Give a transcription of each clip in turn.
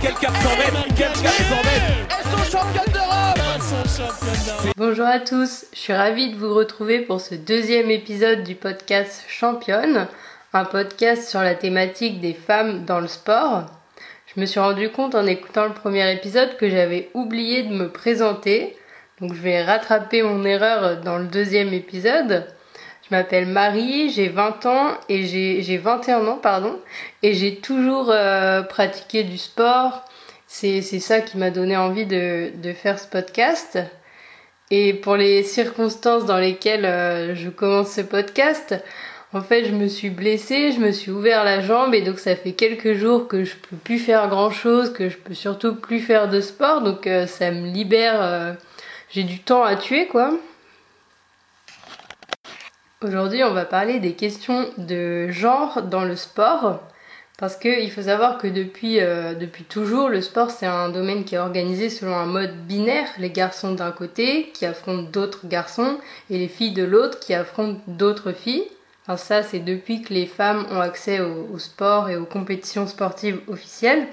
quel cap s'en met Quel cap s'en met Elles sont championnes d'Europe Bonjour à tous, je suis ravie de vous retrouver pour ce deuxième épisode du podcast Championne, un podcast sur la thématique des femmes dans le sport. Je me suis rendu compte en écoutant le premier épisode que j'avais oublié de me présenter, donc je vais rattraper mon erreur dans le deuxième épisode. Je m'appelle Marie, j'ai 20 ans et j'ai 21 ans pardon et j'ai toujours euh, pratiqué du sport. C'est ça qui m'a donné envie de, de, faire ce podcast. Et pour les circonstances dans lesquelles euh, je commence ce podcast, en fait, je me suis blessée, je me suis ouvert la jambe et donc ça fait quelques jours que je peux plus faire grand chose, que je peux surtout plus faire de sport, donc euh, ça me libère. j'ai du temps à tuer quoi. Aujourd'hui, on va parler des questions de genre dans le sport. Parce qu'il faut savoir que depuis, euh, depuis toujours, le sport c'est un domaine qui est organisé selon un mode binaire. Les garçons d'un côté qui affrontent d'autres garçons et les filles de l'autre qui affrontent d'autres filles. Enfin, ça, c'est depuis que les femmes ont accès au, au, sport et aux compétitions sportives officielles.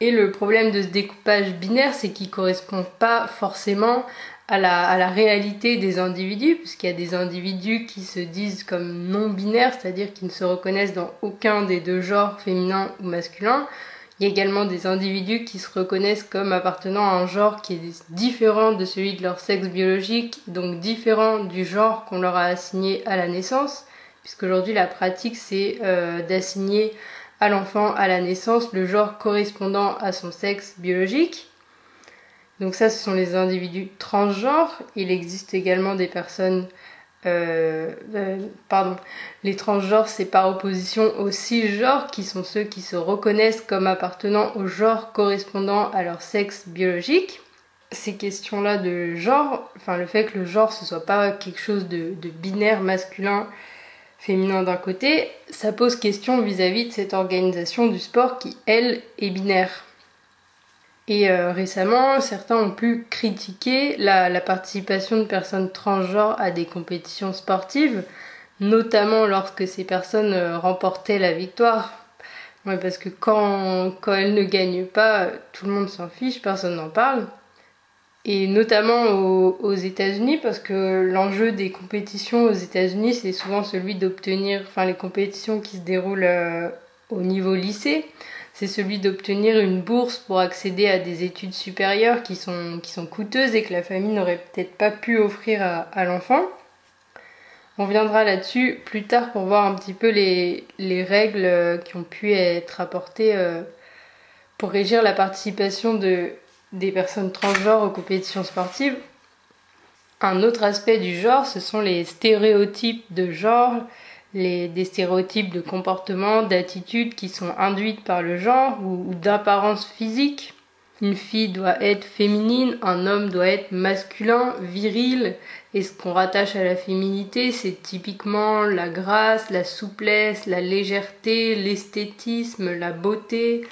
Et le problème de ce découpage binaire, c'est qu'il ne correspond pas forcément à la, réalité des individus, puisqu'il y a des individus qui se disent comme non binaires, c'est-à-dire qui ne se reconnaissent dans aucun des deux genres, féminin ou masculin. Il y a également des individus qui se reconnaissent comme appartenant à un genre qui est différent de celui de leur sexe biologique, donc différent du genre qu'on leur a assigné à la naissance, puisqu'aujourd'hui la pratique c'est euh, d'assigner à l'enfant à la naissance le genre correspondant à son sexe biologique. Donc ça, ce sont les individus transgenres. Il existe également des personnes... Euh, euh, pardon, les transgenres, c'est par opposition aux cisgenres, qui sont ceux qui se reconnaissent comme appartenant au genre correspondant à leur sexe biologique. Ces questions-là de genre, enfin le fait que le genre ce soit pas quelque chose de, binaire masculin féminin d'un côté, ça pose question vis à -vis de cette organisation du sport qui, elle, est binaire. Et euh, récemment, certains ont pu critiquer la, participation de personnes transgenres à des compétitions sportives, notamment lorsque ces personnes euh, remportaient la victoire. parce que quand, quand elles ne gagnent pas, tout le monde s'en fiche, personne n'en parle. Et notamment aux, États-Unis, parce que l'enjeu des compétitions aux États-Unis, c'est souvent celui d'obtenir, enfin les compétitions qui se déroulent euh, au niveau lycée, c'est celui d'obtenir une bourse pour accéder à des études supérieures qui sont, coûteuses et que la famille n'aurait peut-être pas pu offrir à, l'enfant. On viendra là-dessus plus tard pour voir un petit peu les, règles euh, qui ont pu être apportées euh, pour régir la participation de, des personnes transgenres aux compétitions sportives. Un autre aspect du genre, ce sont les stéréotypes de genre, des stéréotypes de comportement, d'attitude qui sont induites par le genre ou, d'apparence physique. Une fille doit être féminine, un homme doit être masculin, viril, et ce qu'on rattache à la féminité, c'est typiquement la grâce, la souplesse, la légèreté, l'esthétisme, la beauté.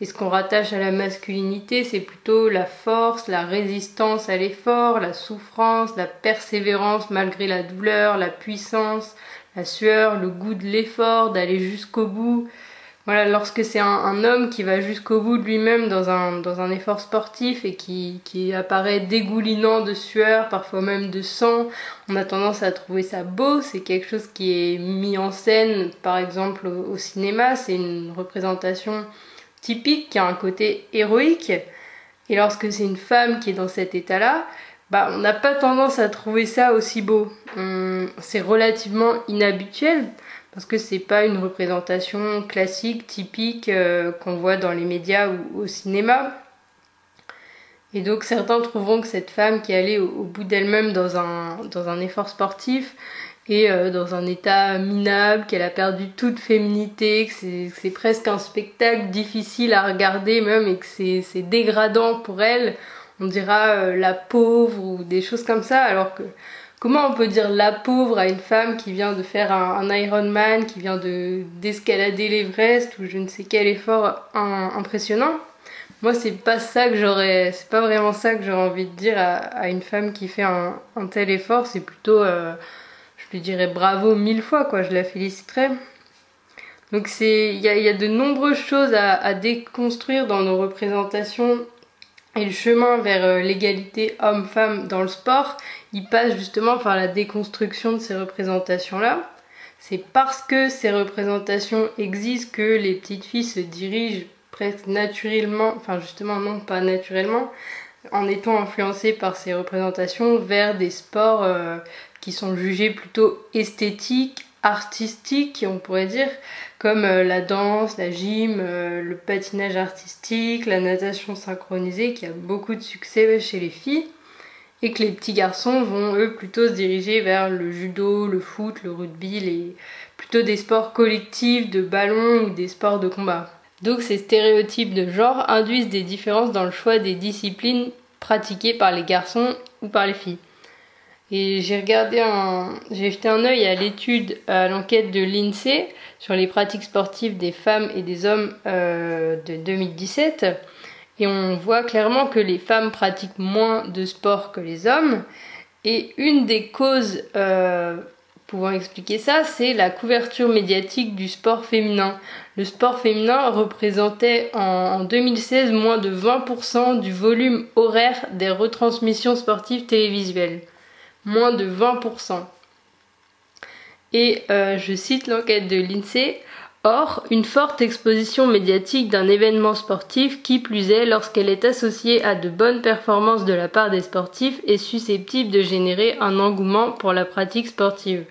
Et ce qu'on rattache à la masculinité, c'est plutôt la force, la résistance à l'effort, la souffrance, la persévérance malgré la douleur, la puissance, la sueur, le goût de l'effort, d'aller jusqu'au bout. Voilà, lorsque c'est un, homme qui va jusqu'au bout de lui-même dans un, effort sportif et qui apparaît dégoulinant de sueur, parfois même de sang, on a tendance à trouver ça beau. C'est quelque chose qui est mis en scène, par exemple, au, cinéma. C'est une représentation typique qui a un côté héroïque. Et lorsque c'est une femme qui est dans cet état-là, bah, on n'a pas tendance à trouver ça aussi beau. C'est relativement inhabituel parce que c'est pas une représentation classique, typique euh, qu'on voit dans les médias ou au cinéma. Et donc certains trouveront que cette femme qui est allée au, bout d'elle-même dans un, effort sportif est euh, dans un état minable, qu'elle a perdu toute féminité, que c'est presque un spectacle difficile à regarder même et que c'est dégradant pour elle on dira euh, la pauvre ou des choses comme ça, alors que comment on peut dire la pauvre à une femme qui vient de faire un, Ironman, qui vient de d'escalader l'Everest ou je ne sais quel effort impressionnant? Moi, c'est pas ça que j'aurais, c'est pas vraiment ça que j'aurais envie de dire à, une femme qui fait un, tel effort. C'est plutôt, euh, je lui dirais bravo mille fois, quoi. Je la féliciterais. Donc il y, a, de nombreuses choses à, déconstruire dans nos représentations et le chemin vers euh, l'égalité homme-femme dans le sport, il passe justement par la déconstruction de ces représentations-là. C'est parce que ces représentations existent que les petites filles se dirigent presque naturellement, enfin justement non pas naturellement, en étant influencées par ces représentations vers des sports euh, qui sont jugés plutôt esthétiques, artistiques, on pourrait dire, comme euh, la danse, la gym, euh, le patinage artistique, la natation synchronisée, qui a beaucoup de succès chez les filles, et que les petits garçons vont eux plutôt se diriger vers le judo, le foot, le rugby, les... plutôt des sports collectifs, de ballon ou des sports de combat. Donc ces stéréotypes de genre induisent des différences dans le choix des disciplines pratiquées par les garçons ou par les filles. Et j'ai regardé un, j'ai jeté un œil à l'étude, à l'enquête de l'INSEE sur les pratiques sportives des femmes et des hommes euh, de 2017. Et on voit clairement que les femmes pratiquent moins de sport que les hommes. Et une des causes euh, pouvant expliquer ça, c'est la couverture médiatique du sport féminin. Le sport féminin représentait en 2016 moins de 20% du volume horaire des retransmissions sportives télévisuelles. Moins de 20%. Et euh, je cite l'enquête de l'INSEE. Or, une forte exposition médiatique d'un événement sportif, qui plus est lorsqu'elle est associée à de bonnes performances de la part des sportifs, est susceptible de générer un engouement pour la pratique sportive.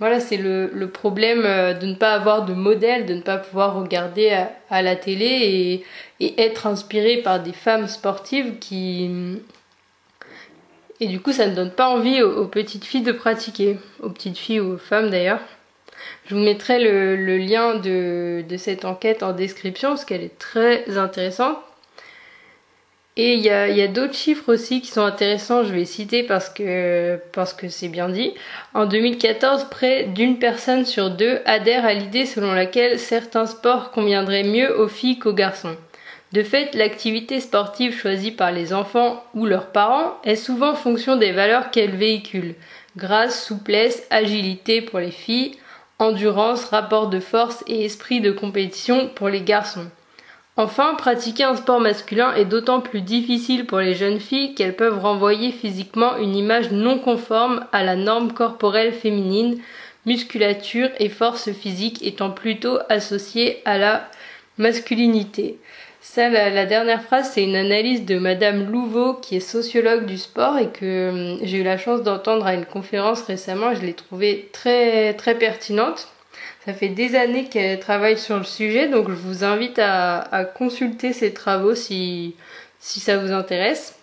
Voilà, c'est le, problème euh, de ne pas avoir de modèle, de ne pas pouvoir regarder à, la télé et, être inspiré par des femmes sportives qui... Et du coup, ça ne donne pas envie aux, petites filles de pratiquer, aux petites filles ou aux femmes d'ailleurs. Je vous mettrai le, lien de, cette enquête en description parce qu'elle est très intéressante. Et il y a, d'autres chiffres aussi qui sont intéressants, je vais citer parce que parce que c'est bien dit. En 2014, près d'une personne sur deux adhère à l'idée selon laquelle certains sports conviendraient mieux aux filles qu'aux garçons. De fait, l'activité sportive choisie par les enfants ou leurs parents est souvent fonction des valeurs qu'elle véhicule. Grâce, souplesse, agilité pour les filles, endurance, rapport de force et esprit de compétition pour les garçons. Enfin, pratiquer un sport masculin est d'autant plus difficile pour les jeunes filles qu'elles peuvent renvoyer physiquement une image non conforme à la norme corporelle féminine, musculature et force physique étant plutôt associées à la masculinité. Ça, la, dernière phrase, c'est une analyse de Madame Louveau, qui est sociologue du sport et que hum, j'ai eu la chance d'entendre à une conférence récemment. Je l'ai trouvée très très pertinente. Ça fait des années qu'elle travaille sur le sujet, donc je vous invite à, consulter ses travaux si, si ça vous intéresse.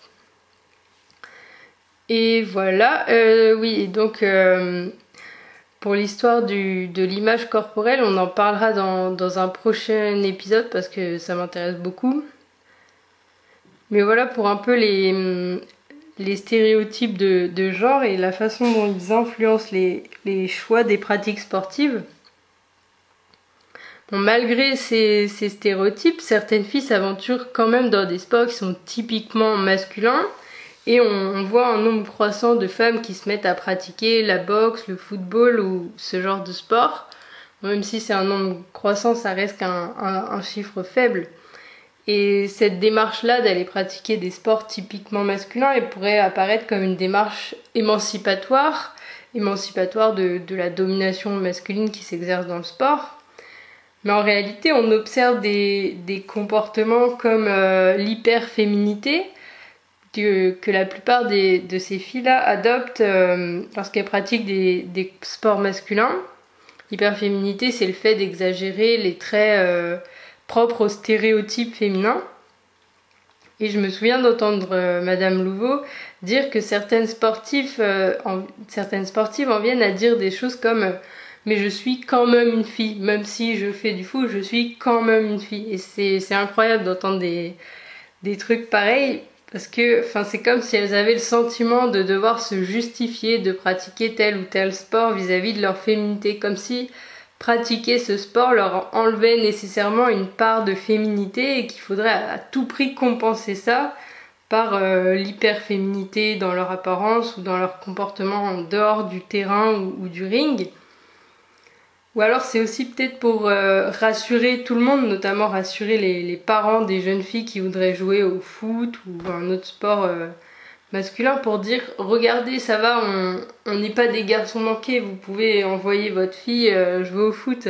Et voilà, euh, oui, donc euh, pour l'histoire de l'image corporelle, on en parlera dans, un prochain épisode parce que ça m'intéresse beaucoup. Mais voilà pour un peu les, stéréotypes de, genre et la façon dont ils influencent les choix des pratiques sportives malgré ces, stéréotypes, certaines filles s'aventurent quand même dans des sports qui sont typiquement masculins. Et on, voit un nombre croissant de femmes qui se mettent à pratiquer la boxe, le football ou ce genre de sport. Même si c'est un nombre croissant, ça reste un, chiffre faible. Et cette démarche-là d'aller pratiquer des sports typiquement masculins, elle pourrait apparaître comme une démarche émancipatoire, émancipatoire de la domination masculine qui s'exerce dans le sport. Mais en réalité, on observe des, comportements comme euh, l'hyperféminité que, la plupart de ces filles-là adoptent euh, lorsqu'elles pratiquent des, sports masculins. L'hyperféminité, c'est le fait d'exagérer les traits euh, propres aux stéréotypes féminins. Et je me souviens d'entendre Madame Louveau dire que certaines sportives, certaines sportives en viennent à dire des choses comme mais je suis quand même une fille. Même si je fais du foot, je suis quand même une fille. Et c'est incroyable d'entendre des, des trucs pareils parce que c'est comme si elles avaient le sentiment de devoir se justifier de pratiquer tel ou tel sport vis-à-vis de leur féminité. Comme si pratiquer ce sport leur enlevait nécessairement une part de féminité et qu'il faudrait à, tout prix compenser ça par euh, l'hyperféminité dans leur apparence ou dans leur comportement en dehors du terrain ou du ring. Ou alors c'est aussi peut-être pour euh, rassurer tout le monde, notamment rassurer les, parents des jeunes filles qui voudraient jouer au foot ou un autre sport euh, masculin pour dire regardez ça va, on n'est pas des garçons manqués, vous pouvez envoyer votre fille euh, jouer au foot.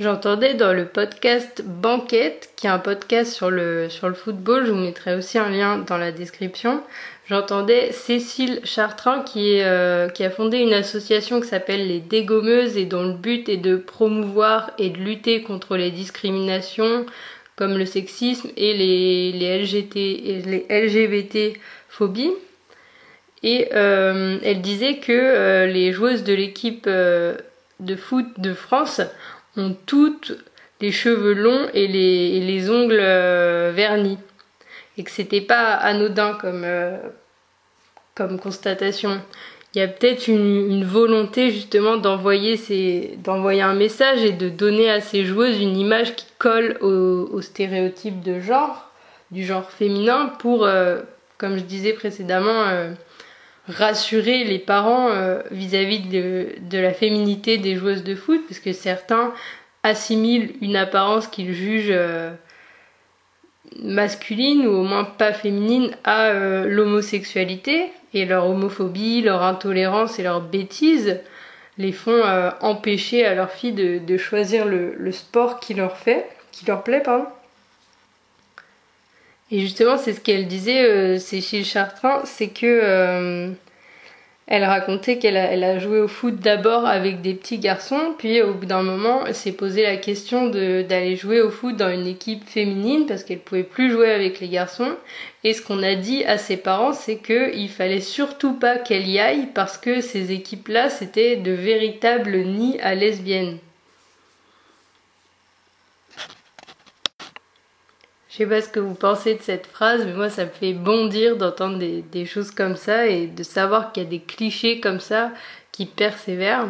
J'entendais dans le podcast Banquette, qui est un podcast sur le, sur le football, je vous mettrai aussi un lien dans la description, j'entendais Cécile Chartrain qui, euh, qui a fondé une association qui s'appelle les Dégommeuses et dont le but est de promouvoir et de lutter contre les discriminations comme le sexisme et les, les, LGT, les LGBT phobies. Et euh, elle disait que euh, les joueuses de l'équipe de foot de France ont toutes les cheveux longs et les, les ongles euh, vernis. Et que c'était pas anodin comme, euh, comme constatation. Il y a peut-être une, volonté justement d'envoyer d'envoyer un message et de donner à ces joueuses une image qui colle aux stéréotypes de genre, du genre féminin, pour, euh, comme je disais précédemment, rassurer les parents euh, vis-à-vis de, de, la féminité des joueuses de foot, parce que certains assimilent une apparence qu'ils jugent euh, masculine ou au moins pas féminine à euh, l'homosexualité, et leur homophobie, leur intolérance et leur bêtise les font empêcher à leurs filles de, de choisir le, le, sport qui leur fait, qui leur plaît, pardon. Et justement, c'est ce qu'elle disait, euh, Cécile Chartrain, c'est que euh, elle racontait qu'elle a, elle a, joué au foot d'abord avec des petits garçons, puis au bout d'un moment, elle s'est posé la question d'aller jouer au foot dans une équipe féminine parce qu'elle pouvait plus jouer avec les garçons. Et ce qu'on a dit à ses parents, c'est qu'il fallait surtout pas qu'elle y aille parce que ces équipes-là, c'était de véritables nids à lesbiennes. Je sais pas ce que vous pensez de cette phrase, mais moi ça me fait bondir d'entendre des, choses comme ça et de savoir qu'il y a des clichés comme ça qui persévèrent.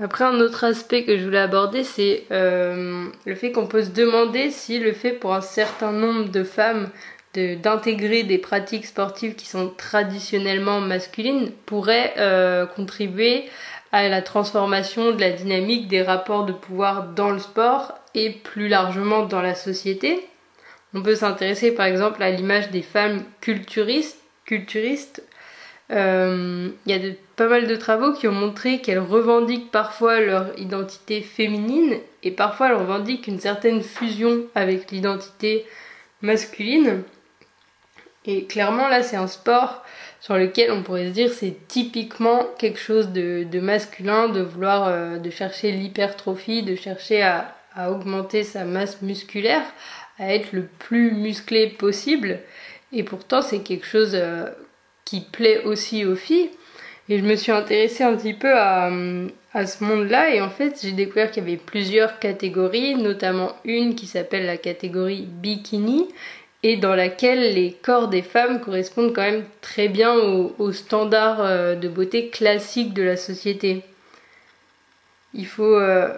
Après, un autre aspect que je voulais aborder, c'est euh, le fait qu'on peut se demander si le fait pour un certain nombre de femmes d'intégrer des pratiques sportives qui sont traditionnellement masculines pourrait euh, contribuer à la transformation de la dynamique des rapports de pouvoir dans le sport et plus largement dans la société. On peut s'intéresser par exemple à l'image des femmes culturistes. culturistes. Euh, il y a pas mal de travaux qui ont montré qu'elles revendiquent parfois leur identité féminine et parfois elles revendiquent une certaine fusion avec l'identité masculine. Et clairement là c'est un sport sur lequel on pourrait se dire c'est typiquement quelque chose de, masculin de vouloir euh, de chercher l'hypertrophie, de chercher à, augmenter sa masse musculaire, à être le plus musclé possible. Et pourtant, c'est quelque chose euh, qui plaît aussi aux filles. Et je me suis intéressée un petit peu à, à ce monde-là et en fait j'ai découvert qu'il y avait plusieurs catégories, notamment une qui s'appelle la catégorie bikini et dans laquelle les corps des femmes correspondent quand même très bien aux, standards euh, de beauté classiques de la société. Il faut euh,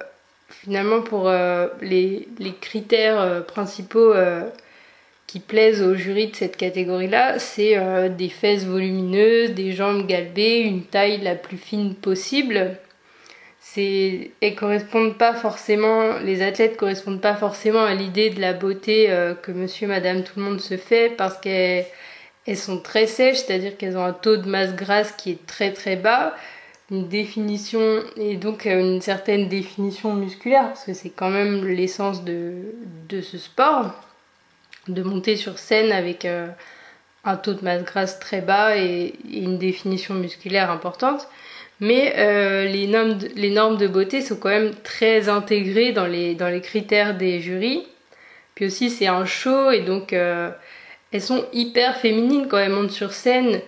finalement pour euh, les, critères principaux qui plaisent au jury de cette catégorie-là, c'est des fesses volumineuses, des jambes galbées, une taille la plus fine possible. Correspondent pas forcément, les athlètes correspondent pas forcément à l'idée de la beauté que monsieur, madame, tout le monde se fait parce qu'elles sont très sèches, c'est-à-dire qu'elles ont un taux de masse grasse qui est très très bas. Une définition et donc euh, une certaine définition musculaire parce que c'est quand même l'essence de, de, ce sport de monter sur scène avec euh, un taux de masse grasse très bas et, une définition musculaire importante mais euh, les, normes de, beauté sont quand même très intégrées dans les, dans les critères des jurys. Puis aussi c'est un show et donc elles sont hyper féminines quand elles montent sur scène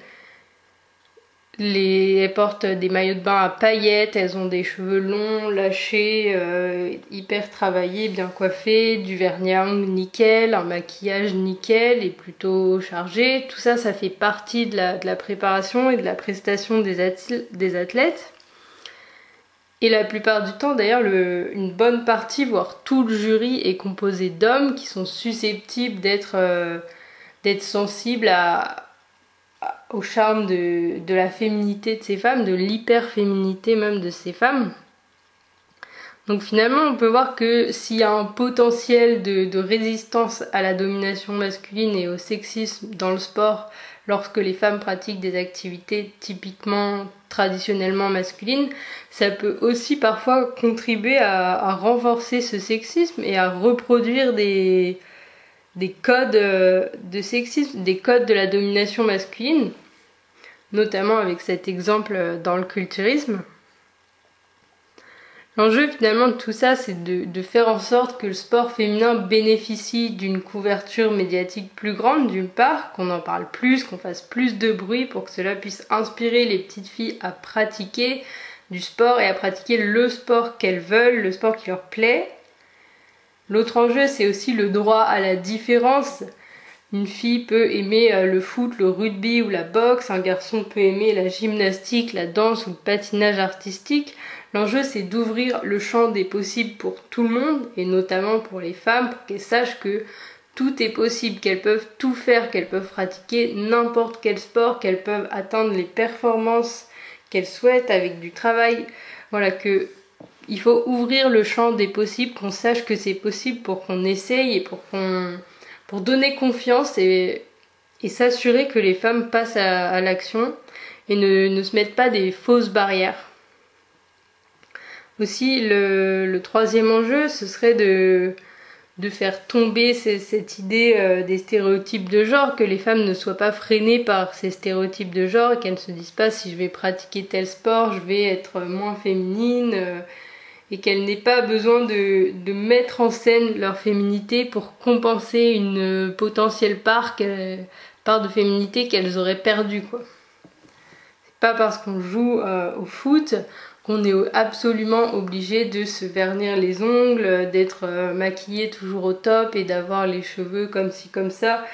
les, elles portent des maillots de bain à paillettes, elles ont des cheveux longs, lâchés, euh, hyper travaillés, bien coiffés, du vernis à nickel, un maquillage nickel et plutôt chargé. Tout ça, ça fait partie de la, préparation et de la prestation des, des, athlètes. Et la plupart du temps, d'ailleurs, une bonne partie, voire tout le jury est composé d'hommes qui sont susceptibles d'être euh, sensibles à, au charme de, de la féminité de ces femmes, de l'hyper-féminité même de ces femmes. Donc finalement, on peut voir que s'il y a un potentiel de, résistance à la domination masculine et au sexisme dans le sport lorsque les femmes pratiquent des activités typiquement traditionnellement masculines, ça peut aussi parfois contribuer à, renforcer ce sexisme et à reproduire des, des codes euh, de sexisme, des codes de la domination masculine, notamment avec cet exemple dans le culturisme. L'enjeu finalement de tout ça, c'est de, faire en sorte que le sport féminin bénéficie d'une couverture médiatique plus grande d'une part, qu'on en parle plus, qu'on fasse plus de bruit pour que cela puisse inspirer les petites filles à pratiquer du sport et à pratiquer le sport qu'elles veulent, le sport qui leur plaît. L'autre enjeu, c'est aussi le droit à la différence. Une fille peut aimer euh, le foot, le rugby ou la boxe, un garçon peut aimer la gymnastique, la danse ou le patinage artistique. L'enjeu, c'est d'ouvrir le champ des possibles pour tout le monde, et notamment pour les femmes, pour qu'elles sachent que tout est possible, qu'elles peuvent tout faire, qu'elles peuvent pratiquer n'importe quel sport, qu'elles peuvent atteindre les performances qu'elles souhaitent avec du travail. Voilà que il faut ouvrir le champ des possibles, qu'on sache que c'est possible pour qu'on essaye et pour qu'on pour donner confiance et, et s'assurer que les femmes passent à, l'action et ne, se mettent pas des fausses barrières. Aussi, le, troisième enjeu, ce serait de, faire tomber cette idée euh, des stéréotypes de genre, que les femmes ne soient pas freinées par ces stéréotypes de genre, qu'elles ne se disent pas si je vais pratiquer tel sport, je vais être moins féminine, euh, et qu'elles n'aient pas besoin de, mettre en scène leur féminité pour compenser une potentielle part, de féminité qu'elles auraient perdue. C'est pas parce qu'on joue euh, au foot qu'on est absolument obligé de se vernir les ongles, d'être euh, maquillé toujours au top et d'avoir les cheveux comme ci comme ça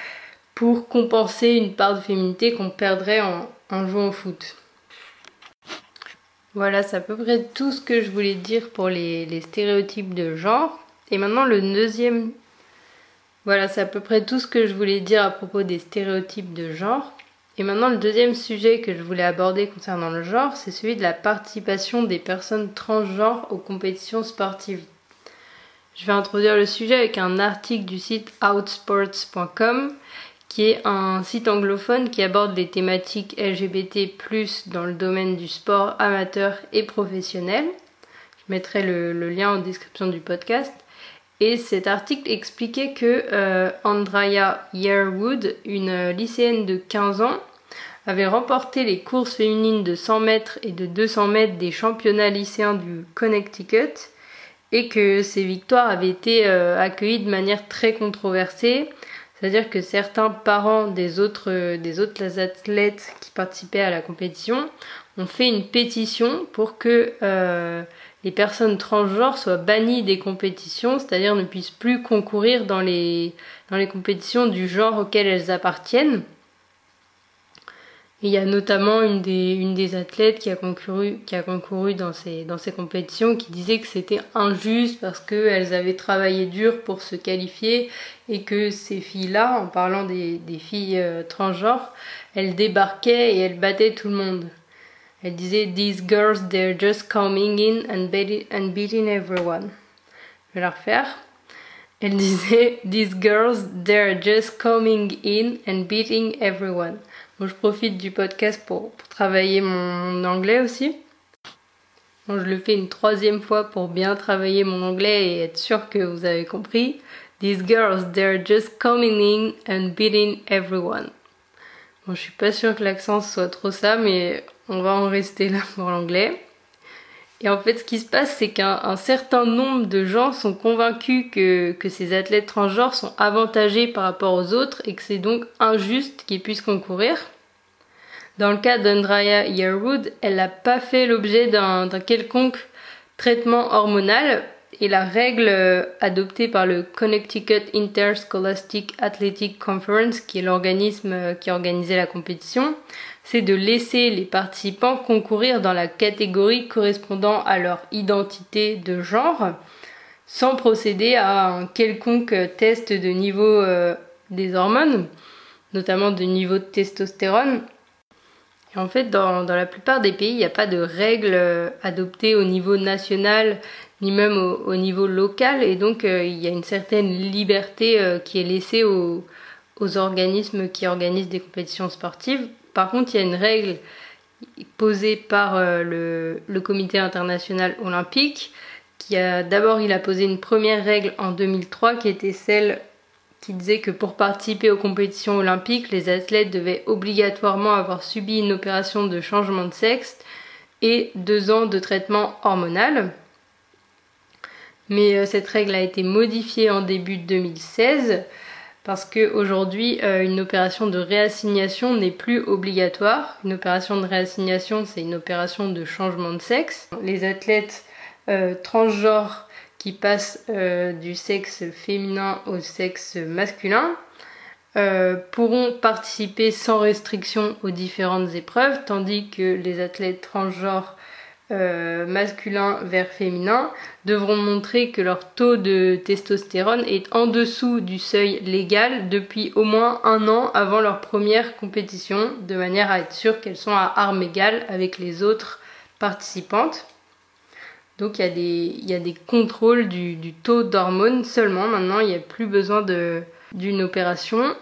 pour compenser une part de féminité qu'on perdrait en, jouant au foot. Voilà, c'est à peu près tout ce que je voulais dire pour les, stéréotypes de genre. Et maintenant le deuxième... Voilà, c'est à peu près tout ce que je voulais dire à propos des stéréotypes de genre. Et maintenant, le deuxième sujet que je voulais aborder concernant le genre, c'est celui de la participation des personnes transgenres aux compétitions sportives. Je vais introduire le sujet avec un article du site outsports.com, qui est un site anglophone qui aborde les thématiques LGBT dans le domaine du sport amateur et professionnel. Je mettrai le, lien en description du podcast. Et cet article expliquait que euh, Andrea Yearwood, une lycéenne de 15 ans, avait remporté les courses féminines de 100 mètres et de 200 mètres des championnats lycéens du Connecticut et que ces victoires avaient été euh, accueillies de manière très controversée. C'est-à-dire que certains parents des autres, des autres athlètes qui participaient à la compétition ont fait une pétition pour que euh, les personnes transgenres soient bannies des compétitions, c'est-à-dire ne puissent plus concourir dans les, dans les compétitions du genre auquel elles appartiennent il y a notamment une des, une des athlètes qui a concouru, qui a concouru dans, ces, dans ces compétitions qui disait que c'était injuste parce qu'elles avaient travaillé dur pour se qualifier et que ces filles-là, en parlant des, des filles euh, transgenres, elles débarquaient et elles battaient tout le monde. Elle disait These girls, they're just coming in and, beating, and beating everyone. Je vais la refaire. Elle disait These girls, they're just coming in and beating everyone je profite du podcast pour, travailler mon anglais aussi. je le fais une troisième fois pour bien travailler mon anglais et être sûr que vous avez compris. These girls, they're just coming in and beating everyone. Bon, je suis pas sûre que l'accent soit trop ça, mais on va en rester là pour l'anglais. Et en fait, ce qui se passe, c'est qu'un certain nombre de gens sont convaincus que, ces athlètes transgenres sont avantagés par rapport aux autres et que c'est donc injuste qu'ils puissent concourir. Dans le cas d'Andrea Yearwood, elle n'a pas fait l'objet d'un quelconque traitement hormonal et la règle euh, adoptée par le Connecticut Interscholastic Athletic Conference, qui est l'organisme euh, qui organisait la compétition, c'est de laisser les participants concourir dans la catégorie correspondant à leur identité de genre, sans procéder à un quelconque test de niveau euh, des hormones, notamment de niveau de testostérone. Et en fait, dans, la plupart des pays, il n'y a pas de règles euh, adoptées au niveau national ni même au, niveau local, et donc euh, il y a une certaine liberté qui est laissée aux, organismes qui organisent des compétitions sportives. Par contre, il y a une règle posée par le, le, Comité international olympique qui a d'abord il a posé une première règle en 2003 qui était celle qui disait que pour participer aux compétitions olympiques, les athlètes devaient obligatoirement avoir subi une opération de changement de sexe et deux ans de traitement hormonal. Mais euh, cette règle a été modifiée en début de 2016 parce qu'aujourd'hui, euh, une opération de réassignation n'est plus obligatoire. Une opération de réassignation, c'est une opération de changement de sexe. Les athlètes euh, transgenres qui passent euh, du sexe féminin au sexe masculin pourront participer sans restriction aux différentes épreuves, tandis que les athlètes transgenres euh, masculins vers féminins devront montrer que leur taux de testostérone est en dessous du seuil légal depuis au moins un an avant leur première compétition, de manière à être sûr qu'elles sont à armes égales avec les autres participantes. Donc il y a des, il y a des contrôles du, taux d'hormones seulement. Maintenant, il n'y a plus besoin d'une opération.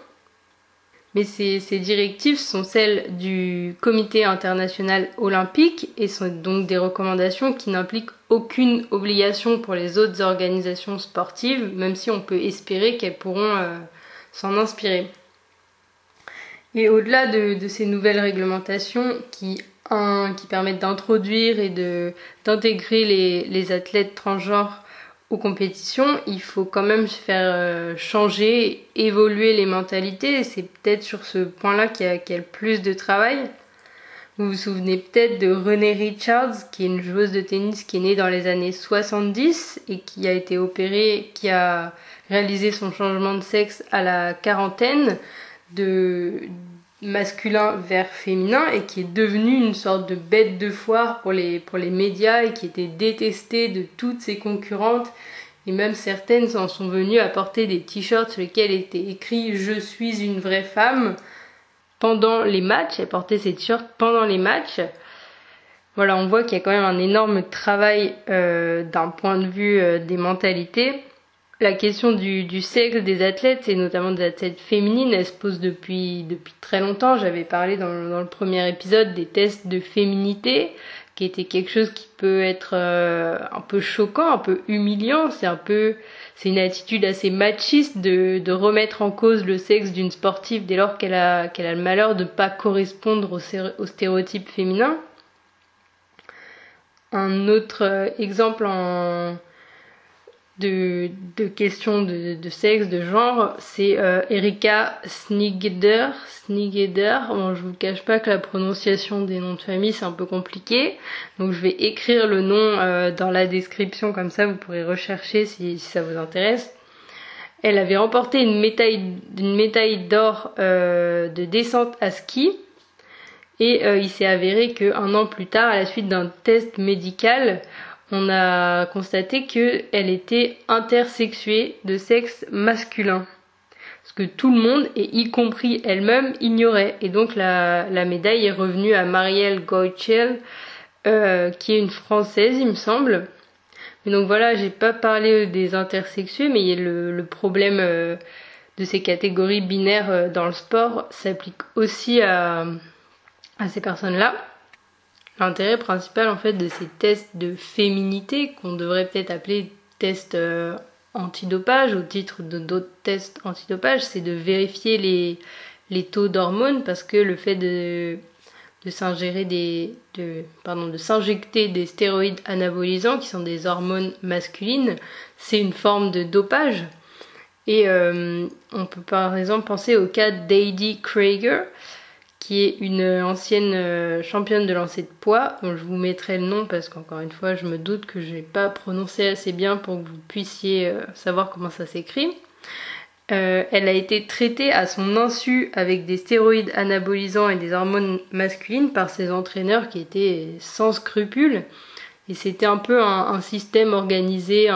Mais ces, directives sont celles du Comité international olympique et sont donc des recommandations qui n'impliquent aucune obligation pour les autres organisations sportives, même si on peut espérer qu'elles pourront euh, s'en inspirer. Et au-delà de, ces nouvelles réglementations qui qui permettent d'introduire et d'intégrer les, les, athlètes transgenres aux compétitions, il faut quand même faire euh, changer, évoluer les mentalités. C'est peut-être sur ce point-là qu'il y, y a le plus de travail. Vous vous souvenez peut-être de Renée Richards, qui est une joueuse de tennis qui est née dans les années 70 et qui a été opérée, qui a réalisé son changement de sexe à la quarantaine de, masculin vers féminin et qui est devenu une sorte de bête de foire pour les, pour les médias et qui était détestée de toutes ses concurrentes et même certaines en sont venues à porter des t-shirts sur lesquels était écrit Je suis une vraie femme pendant les matchs. Elle portait ces t-shirts pendant les matchs. Voilà, on voit qu'il y a quand même un énorme travail euh, d'un point de vue euh, des mentalités la question du, du, sexe des athlètes, et notamment des athlètes féminines, elle se pose depuis, depuis très longtemps. J'avais parlé dans, le premier épisode des tests de féminité, qui était quelque chose qui peut être euh, un peu choquant, un peu humiliant. C'est un peu, c'est une attitude assez machiste de, de remettre en cause le sexe d'une sportive dès lors qu'elle a, qu'elle a le malheur de pas correspondre aux stéréotypes féminins. Un autre euh, exemple en, de, de questions de, sexe, de genre, c'est euh, Erika Snigeder. Snigeder. Bon, je vous cache pas que la prononciation des noms de famille c'est un peu compliqué, donc je vais écrire le nom euh, dans la description comme ça vous pourrez rechercher si, ça vous intéresse. Elle avait remporté une médaille, une médaille d'or euh, de descente à ski. Et il s'est avéré qu'un an plus tard, à la suite d'un test médical, on a constaté qu'elle était intersexuée de sexe masculin. Ce que tout le monde, et y compris elle-même, ignorait. Et donc la, médaille est revenue à Marielle Goichel, euh, qui est une Française, il me semble. Mais donc voilà, j'ai pas parlé des intersexués, mais le, problème euh, de ces catégories binaires euh, dans le sport s'applique aussi à ces personnes-là. L'intérêt principal en fait de ces tests de féminité qu'on devrait peut-être appeler tests euh, antidopage au titre de d'autres tests antidopage, c'est de vérifier les, les taux d'hormones parce que le fait de, de s'ingérer des de, pardon de s'injecter des stéroïdes anabolisants qui sont des hormones masculines, c'est une forme de dopage. Et euh, on peut par exemple penser au cas d'Heidi Krager qui est une ancienne euh, championne de lancer de poids. je vous mettrai le nom parce qu'encore une fois, je me doute que je n'ai pas prononcé assez bien pour que vous puissiez euh, savoir comment ça s'écrit. Euh, elle a été traitée à son insu avec des stéroïdes anabolisants et des hormones masculines par ses entraîneurs qui étaient sans scrupules. Et c'était un peu un, système organisé,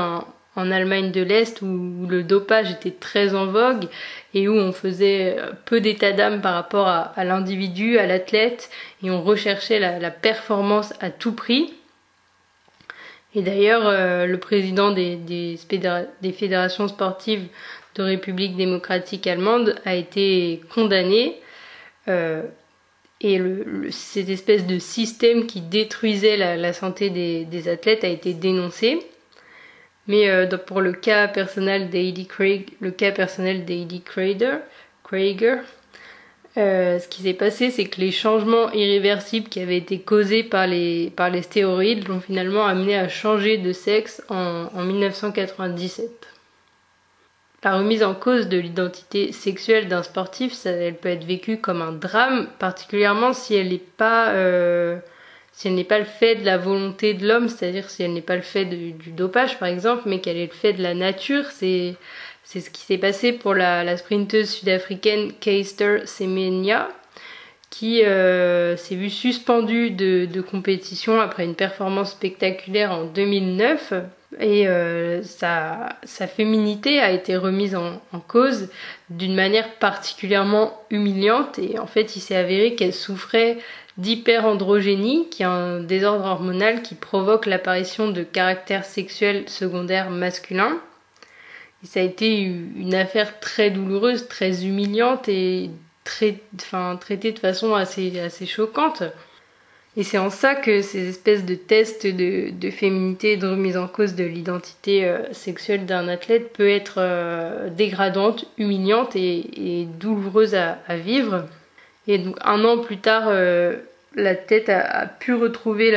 en Allemagne de l'Est où, le dopage était très en vogue et où on faisait peu d'état d'âme par rapport à, l'individu, à l'athlète et on recherchait la, performance à tout prix. Et d'ailleurs, euh, le président des, des, fédérations sportives de République démocratique allemande a été condamné euh, et cette espèce de système qui détruisait la, santé des, athlètes a été dénoncé. Mais euh, pour le cas personnel d'Heidi Craig, le cas personnel Krager, euh, ce qui s'est passé, c'est que les changements irréversibles qui avaient été causés par les, par les stéroïdes l'ont finalement amené à changer de sexe en, en 1997 la remise en cause de l'identité sexuelle d'un sportif, ça, elle peut être vécue comme un drame, particulièrement si elle n'est pas, euh, si elle n'est pas le fait de la volonté de l'homme, c'est-à-dire si elle n'est pas le fait du dopage par exemple, mais qu'elle est le fait de la nature. C'est c'est ce qui s'est passé pour la, la sprinteuse sud-africaine Keister Semenya, qui euh, s'est vue suspendue de, de compétition après une performance spectaculaire en 2009 et euh, sa, sa, féminité a été remise en, cause d'une manière particulièrement humiliante et en fait il s'est avéré qu'elle souffrait d'hyperandrogénie qui est un désordre hormonal qui provoque l'apparition de caractères sexuels secondaires masculins. Et ça a été une affaire très douloureuse, très humiliante et très, enfin, traitée de façon assez, assez choquante. Et c'est en ça que ces espèces de tests de, féminité et de remise en cause de l'identité euh, sexuelle d'un athlète peut être euh, dégradante, humiliante et, douloureuse à, vivre. Et donc un an plus tard, euh, la tête a, pu retrouver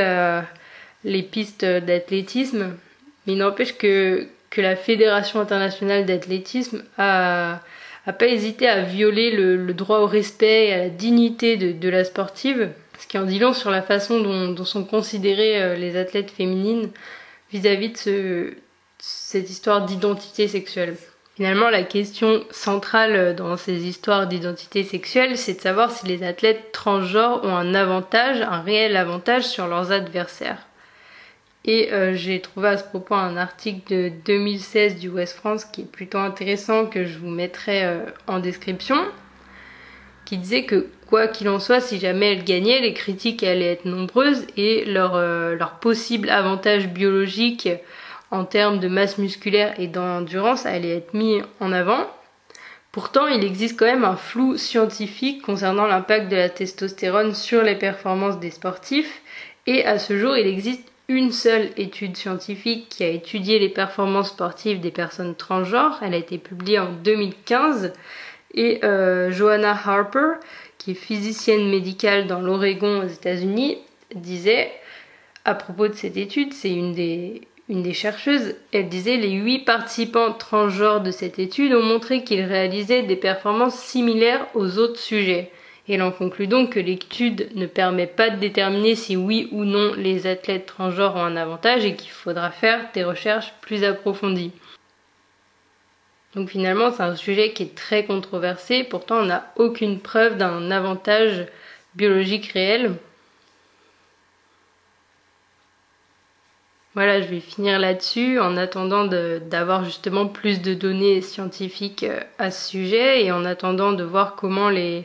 les pistes d'athlétisme, mais il n'empêche que, que la Fédération internationale d'athlétisme a, a pas hésité à violer le, droit au respect et à la dignité de la sportive ce qui en dit long sur la façon dont, sont considérées euh, les athlètes féminines vis-à-vis de cette histoire d'identité sexuelle. Finalement, la question centrale euh, dans ces histoires d'identité sexuelle, c'est de savoir si les athlètes transgenres ont un avantage, un réel avantage sur leurs adversaires. Et euh, j'ai trouvé à ce propos un article de 2016 du West France qui est plutôt intéressant que je vous mettrai en description, qui disait que quoi qu'il en soit, si jamais elle gagnait, les critiques allaient être nombreuses et leur, euh, leur possible avantage biologique en termes de masse musculaire et d'endurance allait être mis en avant. Pourtant, il existe quand même un flou scientifique concernant l'impact de la testostérone sur les performances des sportifs et à ce jour, il existe une seule étude scientifique qui a étudié les performances sportives des personnes transgenres. Elle a été publiée en 2015 et euh, Joanna Harper, qui est physicienne médicale dans l'Oregon aux États-Unis, disait à propos de cette étude, c'est une des, une des chercheuses, elle disait les huit participants transgenres de cette étude ont montré qu'ils réalisaient des performances similaires aux autres sujets. Et elle en conclut donc que l'étude ne permet pas de déterminer si oui ou non les athlètes transgenres ont un avantage et qu'il faudra faire des recherches plus approfondies. Donc finalement, c'est un sujet qui est très controversé, pourtant on n'a aucune preuve d'un avantage biologique réel. Voilà, je vais finir là-dessus en attendant d'avoir justement plus de données scientifiques euh, à ce sujet et en attendant de voir comment les,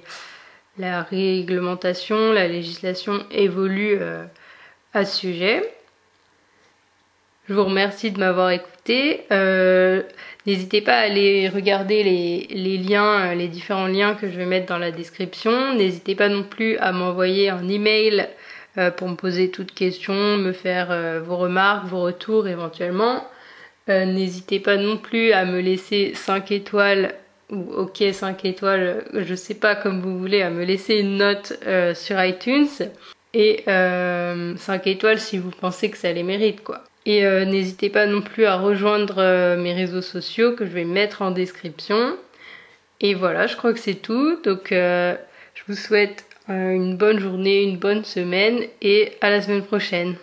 la réglementation, la législation évolue euh, à ce sujet. Je vous remercie de m'avoir écouté. Euh, N'hésitez pas à aller regarder les, liens, euh, les différents liens que je vais mettre dans la description. N'hésitez pas non plus à m'envoyer un email euh, pour me poser toutes questions, me faire vos remarques, vos retours éventuellement. N'hésitez pas non plus à me laisser 5 étoiles ou ok 5 étoiles, je sais pas comme vous voulez, à me laisser une note sur iTunes et 5 étoiles si vous pensez que ça les mérite quoi. Et euh, n'hésitez pas non plus à rejoindre euh, mes réseaux sociaux que je vais mettre en description. Et voilà, je crois que c'est tout. Donc euh, je vous souhaite une bonne journée, une bonne semaine et à la semaine prochaine.